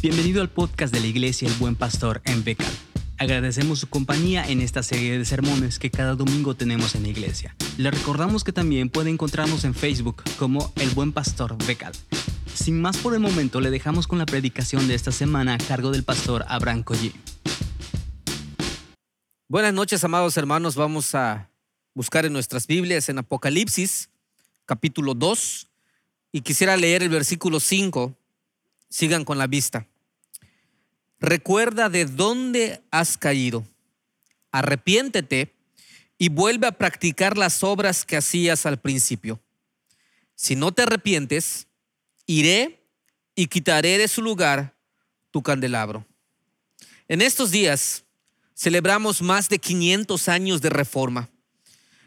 Bienvenido al podcast de la Iglesia El Buen Pastor en Becal. Agradecemos su compañía en esta serie de sermones que cada domingo tenemos en la iglesia. Le recordamos que también puede encontrarnos en Facebook como El Buen Pastor Becal. Sin más por el momento, le dejamos con la predicación de esta semana a cargo del pastor Abraham Collí. Buenas noches, amados hermanos. Vamos a buscar en nuestras Biblias en Apocalipsis, capítulo 2, y quisiera leer el versículo 5. Sigan con la vista. Recuerda de dónde has caído. Arrepiéntete y vuelve a practicar las obras que hacías al principio. Si no te arrepientes, iré y quitaré de su lugar tu candelabro. En estos días celebramos más de 500 años de reforma.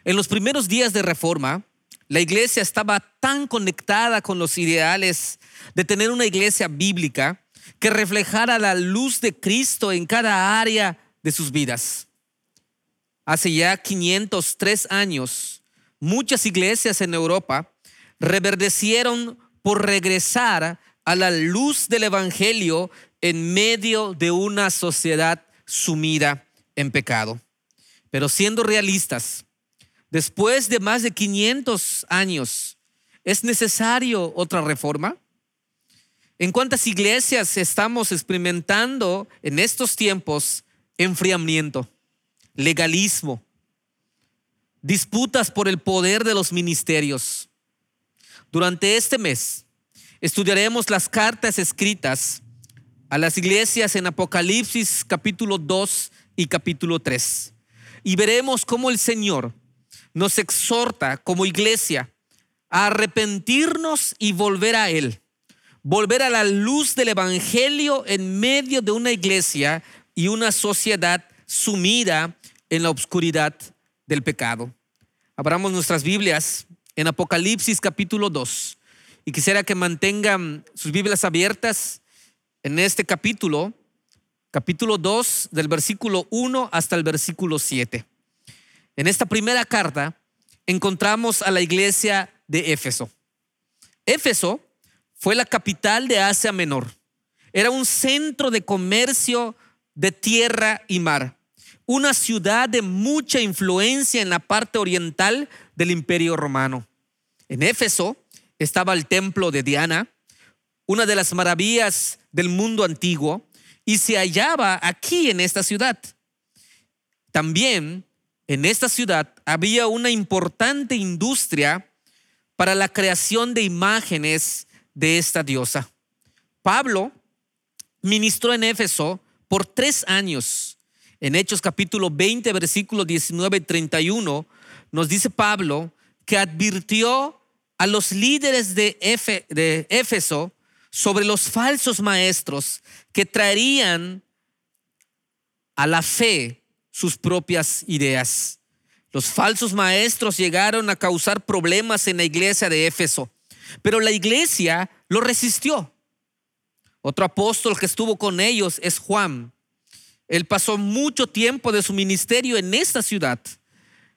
En los primeros días de reforma, la iglesia estaba tan conectada con los ideales de tener una iglesia bíblica que reflejara la luz de Cristo en cada área de sus vidas. Hace ya 503 años, muchas iglesias en Europa reverdecieron por regresar a la luz del Evangelio en medio de una sociedad sumida en pecado. Pero siendo realistas, después de más de 500 años, ¿es necesario otra reforma? ¿En cuántas iglesias estamos experimentando en estos tiempos enfriamiento, legalismo, disputas por el poder de los ministerios? Durante este mes estudiaremos las cartas escritas a las iglesias en Apocalipsis capítulo 2 y capítulo 3. Y veremos cómo el Señor nos exhorta como iglesia a arrepentirnos y volver a Él. Volver a la luz del Evangelio en medio de una iglesia y una sociedad sumida en la oscuridad del pecado. Abramos nuestras Biblias en Apocalipsis capítulo 2 y quisiera que mantengan sus Biblias abiertas en este capítulo, capítulo 2 del versículo 1 hasta el versículo 7. En esta primera carta encontramos a la iglesia de Éfeso. Éfeso fue la capital de Asia Menor. Era un centro de comercio de tierra y mar, una ciudad de mucha influencia en la parte oriental del imperio romano. En Éfeso estaba el templo de Diana, una de las maravillas del mundo antiguo, y se hallaba aquí en esta ciudad. También en esta ciudad había una importante industria para la creación de imágenes de esta diosa. Pablo ministró en Éfeso por tres años. En Hechos capítulo 20, versículo 19 y 31, nos dice Pablo que advirtió a los líderes de, de Éfeso sobre los falsos maestros que traerían a la fe sus propias ideas. Los falsos maestros llegaron a causar problemas en la iglesia de Éfeso, pero la iglesia lo resistió. Otro apóstol que estuvo con ellos es Juan. Él pasó mucho tiempo de su ministerio en esta ciudad.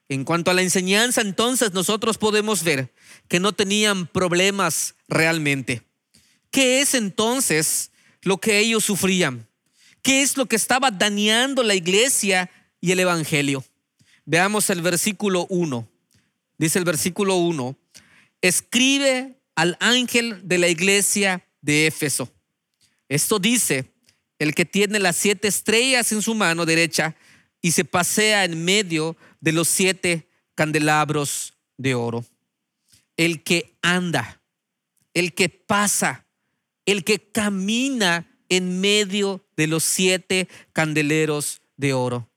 En cuanto a la enseñanza, entonces nosotros podemos ver que no tenían problemas realmente. ¿Qué es entonces lo que ellos sufrían? ¿Qué es lo que estaba dañando la iglesia y el evangelio? Veamos el versículo 1. Dice el versículo 1, escribe al ángel de la iglesia de Éfeso. Esto dice el que tiene las siete estrellas en su mano derecha y se pasea en medio de los siete candelabros de oro. El que anda, el que pasa, el que camina en medio de los siete candeleros de oro.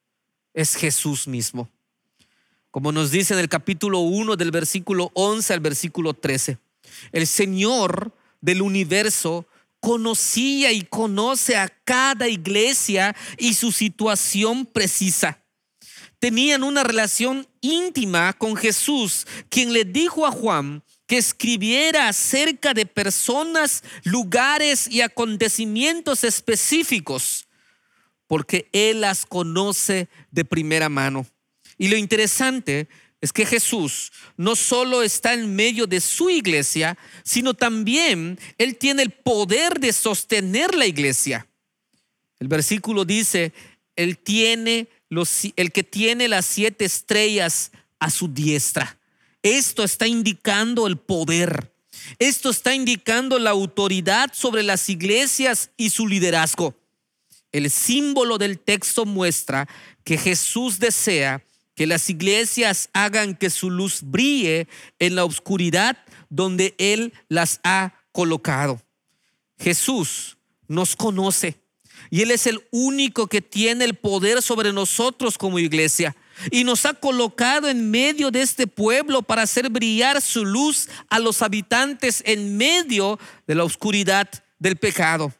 Es Jesús mismo como nos dice en el capítulo 1 del versículo 11 al versículo 13. El Señor del universo conocía y conoce a cada iglesia y su situación precisa. Tenían una relación íntima con Jesús, quien le dijo a Juan que escribiera acerca de personas, lugares y acontecimientos específicos, porque Él las conoce de primera mano. Y lo interesante es que Jesús no solo está en medio de su iglesia, sino también Él tiene el poder de sostener la iglesia. El versículo dice, Él tiene los, el que tiene las siete estrellas a su diestra. Esto está indicando el poder. Esto está indicando la autoridad sobre las iglesias y su liderazgo. El símbolo del texto muestra que Jesús desea que las iglesias hagan que su luz brille en la oscuridad donde Él las ha colocado. Jesús nos conoce y Él es el único que tiene el poder sobre nosotros como iglesia y nos ha colocado en medio de este pueblo para hacer brillar su luz a los habitantes en medio de la oscuridad del pecado.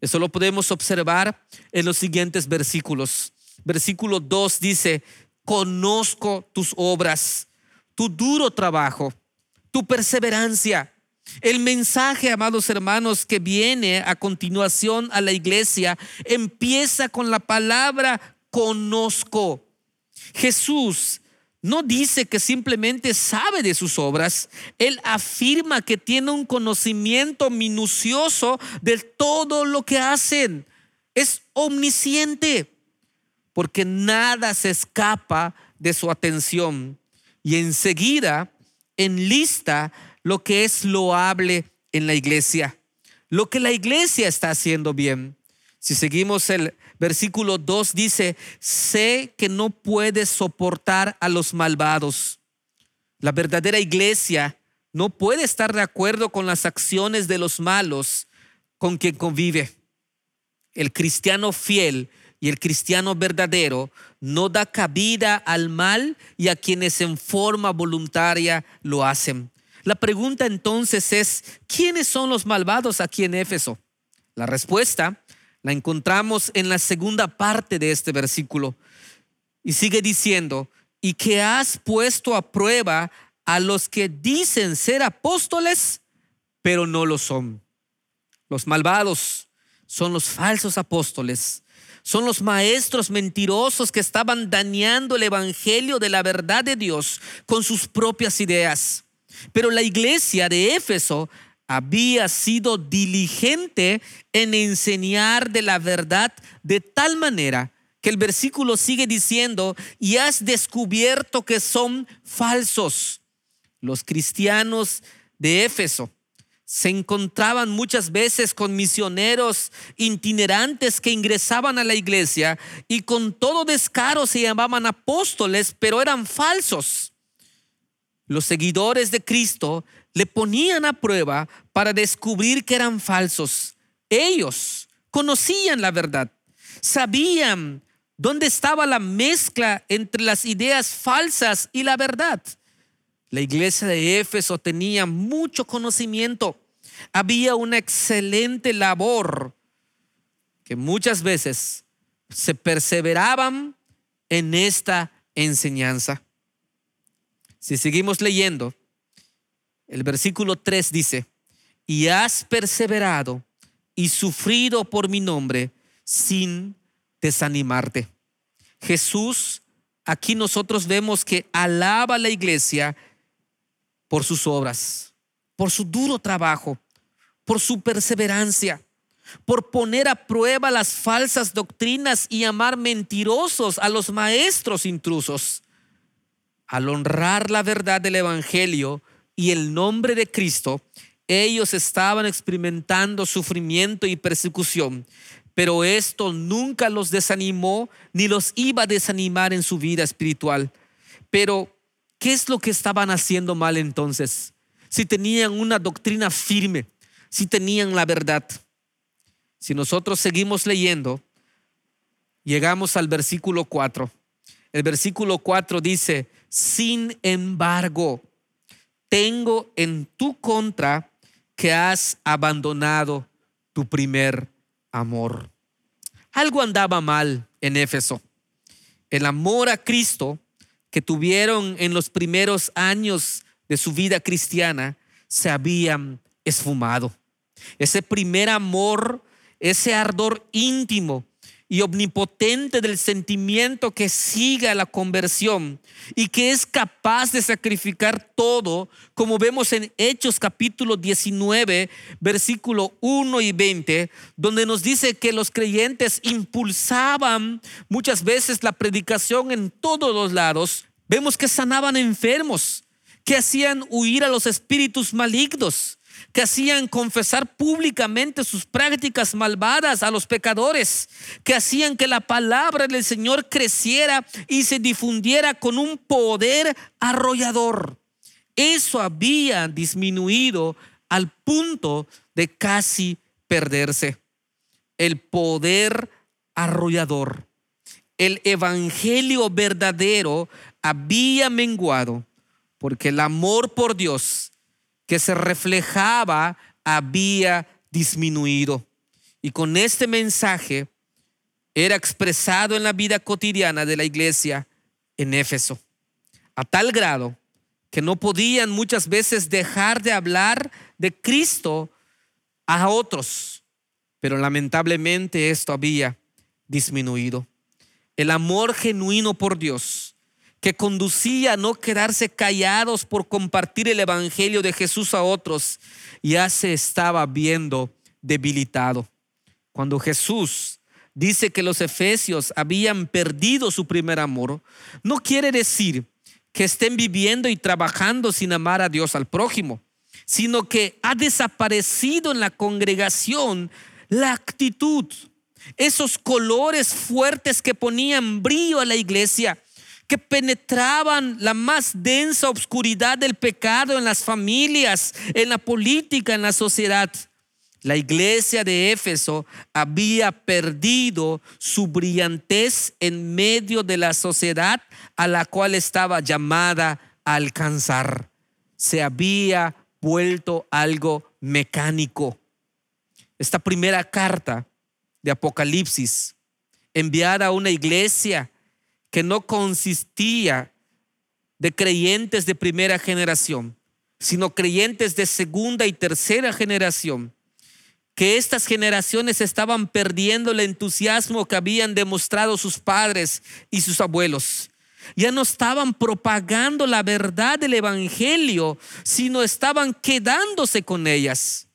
Eso lo podemos observar en los siguientes versículos. Versículo 2 dice, conozco tus obras, tu duro trabajo, tu perseverancia. El mensaje, amados hermanos, que viene a continuación a la iglesia, empieza con la palabra conozco. Jesús no dice que simplemente sabe de sus obras, Él afirma que tiene un conocimiento minucioso de todo lo que hacen. Es omnisciente porque nada se escapa de su atención y enseguida enlista lo que es loable en la iglesia, lo que la iglesia está haciendo bien. Si seguimos el versículo 2 dice, sé que no puedes soportar a los malvados. La verdadera iglesia no puede estar de acuerdo con las acciones de los malos con quien convive. El cristiano fiel y el cristiano verdadero no da cabida al mal y a quienes en forma voluntaria lo hacen. La pregunta entonces es, ¿quiénes son los malvados aquí en Éfeso? La respuesta la encontramos en la segunda parte de este versículo. Y sigue diciendo, y que has puesto a prueba a los que dicen ser apóstoles, pero no lo son. Los malvados son los falsos apóstoles son los maestros mentirosos que estaban dañando el evangelio de la verdad de Dios con sus propias ideas. Pero la iglesia de Éfeso había sido diligente en enseñar de la verdad de tal manera que el versículo sigue diciendo, y has descubierto que son falsos. Los cristianos de Éfeso se encontraban muchas veces con misioneros itinerantes que ingresaban a la iglesia y con todo descaro se llamaban apóstoles, pero eran falsos. Los seguidores de Cristo le ponían a prueba para descubrir que eran falsos. Ellos conocían la verdad, sabían dónde estaba la mezcla entre las ideas falsas y la verdad. La iglesia de Éfeso tenía mucho conocimiento. Había una excelente labor que muchas veces se perseveraban en esta enseñanza. Si seguimos leyendo, el versículo 3 dice, y has perseverado y sufrido por mi nombre sin desanimarte. Jesús, aquí nosotros vemos que alaba a la iglesia por sus obras, por su duro trabajo, por su perseverancia, por poner a prueba las falsas doctrinas y amar mentirosos a los maestros intrusos. Al honrar la verdad del Evangelio y el nombre de Cristo, ellos estaban experimentando sufrimiento y persecución, pero esto nunca los desanimó ni los iba a desanimar en su vida espiritual. Pero ¿Qué es lo que estaban haciendo mal entonces? Si tenían una doctrina firme, si tenían la verdad. Si nosotros seguimos leyendo, llegamos al versículo 4. El versículo 4 dice, sin embargo, tengo en tu contra que has abandonado tu primer amor. Algo andaba mal en Éfeso. El amor a Cristo que tuvieron en los primeros años de su vida cristiana se habían esfumado. Ese primer amor, ese ardor íntimo y omnipotente del sentimiento que siga la conversión y que es capaz de sacrificar todo, como vemos en Hechos capítulo 19, versículo 1 y 20, donde nos dice que los creyentes impulsaban muchas veces la predicación en todos los lados. Vemos que sanaban enfermos, que hacían huir a los espíritus malignos, que hacían confesar públicamente sus prácticas malvadas a los pecadores, que hacían que la palabra del Señor creciera y se difundiera con un poder arrollador. Eso había disminuido al punto de casi perderse. El poder arrollador. El evangelio verdadero había menguado porque el amor por Dios que se reflejaba había disminuido. Y con este mensaje era expresado en la vida cotidiana de la iglesia en Éfeso, a tal grado que no podían muchas veces dejar de hablar de Cristo a otros, pero lamentablemente esto había disminuido. El amor genuino por Dios que conducía a no quedarse callados por compartir el Evangelio de Jesús a otros, ya se estaba viendo debilitado. Cuando Jesús dice que los efesios habían perdido su primer amor, no quiere decir que estén viviendo y trabajando sin amar a Dios al prójimo, sino que ha desaparecido en la congregación la actitud, esos colores fuertes que ponían brillo a la iglesia, que penetraban la más densa oscuridad del pecado en las familias, en la política, en la sociedad. La iglesia de Éfeso había perdido su brillantez en medio de la sociedad a la cual estaba llamada a alcanzar. Se había vuelto algo mecánico. Esta primera carta de Apocalipsis, enviada a una iglesia que no consistía de creyentes de primera generación, sino creyentes de segunda y tercera generación, que estas generaciones estaban perdiendo el entusiasmo que habían demostrado sus padres y sus abuelos. Ya no estaban propagando la verdad del Evangelio, sino estaban quedándose con ellas.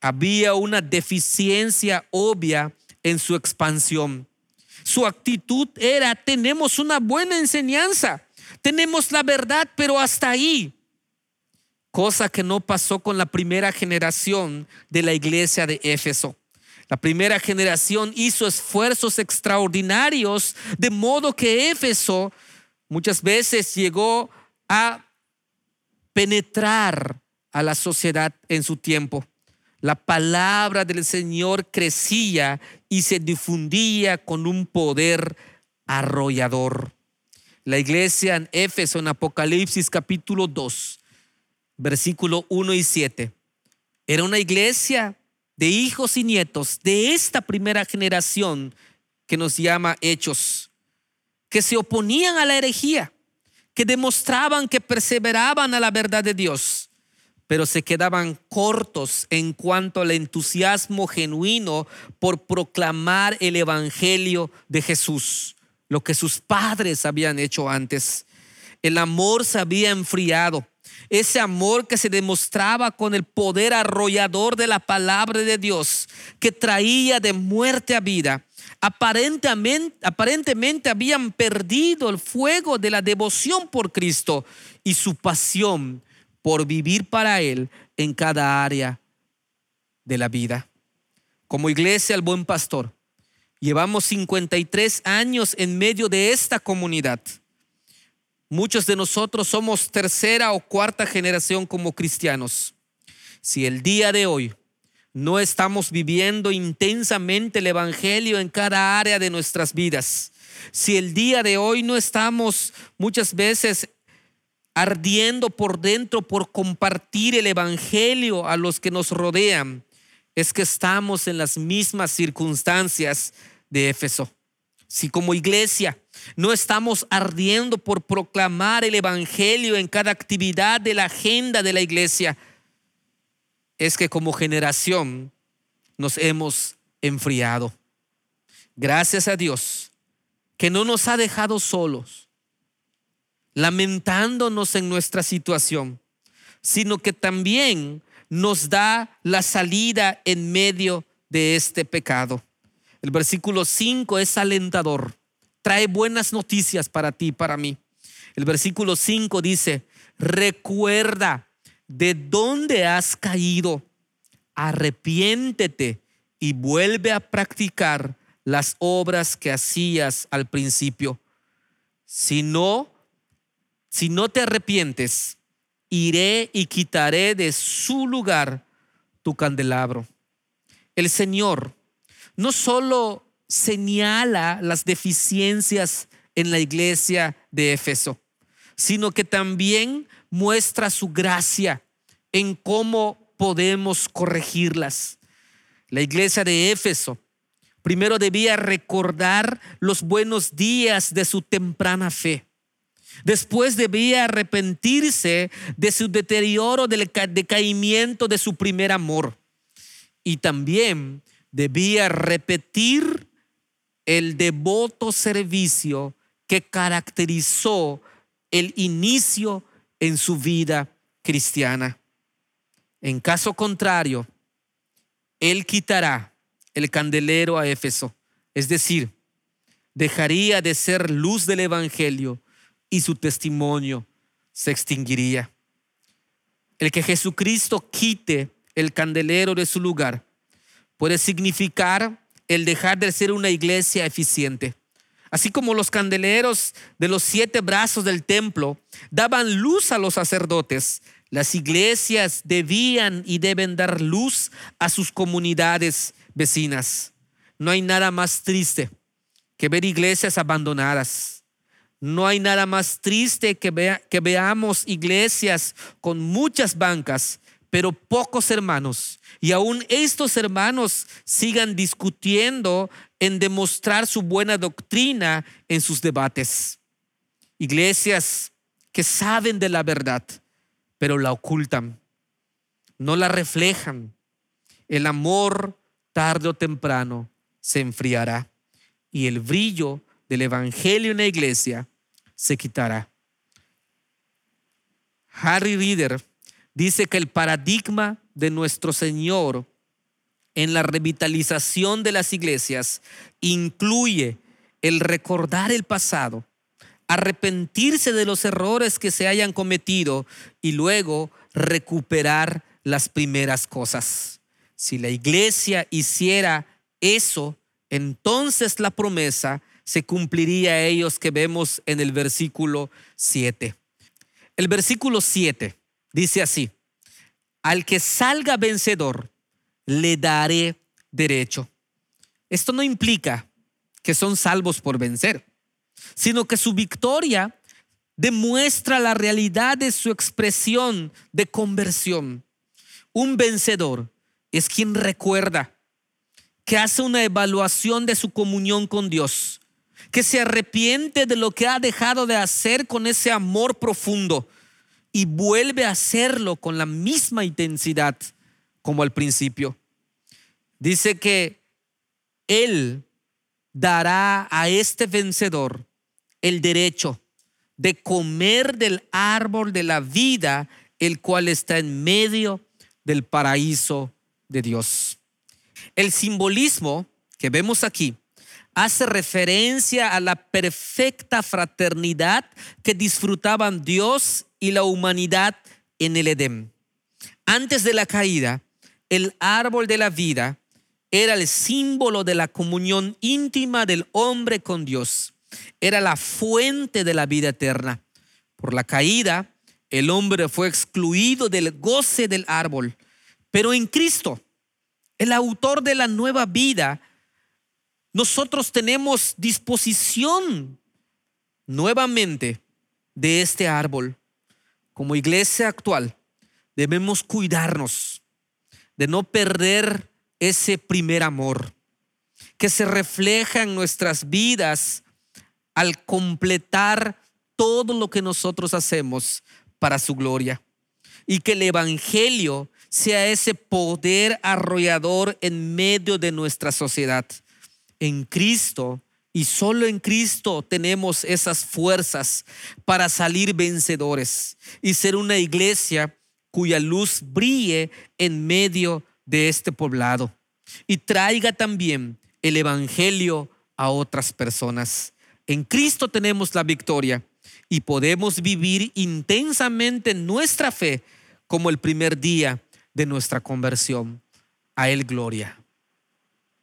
Había una deficiencia obvia en su expansión. Su actitud era, tenemos una buena enseñanza, tenemos la verdad, pero hasta ahí. Cosa que no pasó con la primera generación de la iglesia de Éfeso. La primera generación hizo esfuerzos extraordinarios, de modo que Éfeso muchas veces llegó a penetrar a la sociedad en su tiempo. La palabra del Señor crecía y se difundía con un poder arrollador. La iglesia en Éfeso, en Apocalipsis capítulo 2, versículo 1 y 7, era una iglesia de hijos y nietos de esta primera generación que nos llama hechos, que se oponían a la herejía, que demostraban que perseveraban a la verdad de Dios pero se quedaban cortos en cuanto al entusiasmo genuino por proclamar el Evangelio de Jesús, lo que sus padres habían hecho antes. El amor se había enfriado. Ese amor que se demostraba con el poder arrollador de la palabra de Dios, que traía de muerte a vida, aparentemente, aparentemente habían perdido el fuego de la devoción por Cristo y su pasión por vivir para Él en cada área de la vida. Como iglesia, el buen pastor, llevamos 53 años en medio de esta comunidad. Muchos de nosotros somos tercera o cuarta generación como cristianos. Si el día de hoy no estamos viviendo intensamente el Evangelio en cada área de nuestras vidas, si el día de hoy no estamos muchas veces ardiendo por dentro por compartir el Evangelio a los que nos rodean, es que estamos en las mismas circunstancias de Éfeso. Si como iglesia no estamos ardiendo por proclamar el Evangelio en cada actividad de la agenda de la iglesia, es que como generación nos hemos enfriado. Gracias a Dios que no nos ha dejado solos, lamentándonos en nuestra situación, sino que también nos da la salida en medio de este pecado. El versículo 5 es alentador, trae buenas noticias para ti y para mí. El versículo 5 dice, recuerda de dónde has caído, arrepiéntete y vuelve a practicar las obras que hacías al principio. Si no, si no te arrepientes, iré y quitaré de su lugar tu candelabro. El Señor no solo señala las deficiencias en la iglesia de Éfeso, sino que también muestra su gracia en cómo podemos corregirlas. La iglesia de Éfeso primero debía recordar los buenos días de su temprana fe. Después debía arrepentirse de su deterioro, del decaimiento de su primer amor. Y también debía repetir el devoto servicio que caracterizó el inicio en su vida cristiana. En caso contrario, él quitará el candelero a Éfeso, es decir, dejaría de ser luz del Evangelio y su testimonio se extinguiría. El que Jesucristo quite el candelero de su lugar puede significar el dejar de ser una iglesia eficiente. Así como los candeleros de los siete brazos del templo daban luz a los sacerdotes, las iglesias debían y deben dar luz a sus comunidades vecinas. No hay nada más triste que ver iglesias abandonadas. No hay nada más triste que, que veamos iglesias con muchas bancas, pero pocos hermanos. Y aún estos hermanos sigan discutiendo en demostrar su buena doctrina en sus debates. Iglesias que saben de la verdad, pero la ocultan, no la reflejan. El amor tarde o temprano se enfriará y el brillo del Evangelio en la iglesia se quitará. Harry Reader dice que el paradigma de nuestro Señor en la revitalización de las iglesias incluye el recordar el pasado, arrepentirse de los errores que se hayan cometido y luego recuperar las primeras cosas. Si la iglesia hiciera eso, entonces la promesa se cumpliría a ellos que vemos en el versículo 7. El versículo 7 dice así, al que salga vencedor, le daré derecho. Esto no implica que son salvos por vencer, sino que su victoria demuestra la realidad de su expresión de conversión. Un vencedor es quien recuerda, que hace una evaluación de su comunión con Dios, que se arrepiente de lo que ha dejado de hacer con ese amor profundo y vuelve a hacerlo con la misma intensidad como al principio. Dice que Él dará a este vencedor el derecho de comer del árbol de la vida, el cual está en medio del paraíso de Dios. El simbolismo que vemos aquí hace referencia a la perfecta fraternidad que disfrutaban Dios y la humanidad en el Edén. Antes de la caída, el árbol de la vida era el símbolo de la comunión íntima del hombre con Dios. Era la fuente de la vida eterna. Por la caída, el hombre fue excluido del goce del árbol. Pero en Cristo, el autor de la nueva vida, nosotros tenemos disposición nuevamente de este árbol. Como iglesia actual, debemos cuidarnos de no perder ese primer amor que se refleja en nuestras vidas al completar todo lo que nosotros hacemos para su gloria. Y que el Evangelio sea ese poder arrollador en medio de nuestra sociedad. En Cristo y solo en Cristo tenemos esas fuerzas para salir vencedores y ser una iglesia cuya luz brille en medio de este poblado y traiga también el Evangelio a otras personas. En Cristo tenemos la victoria y podemos vivir intensamente nuestra fe como el primer día de nuestra conversión. A Él gloria.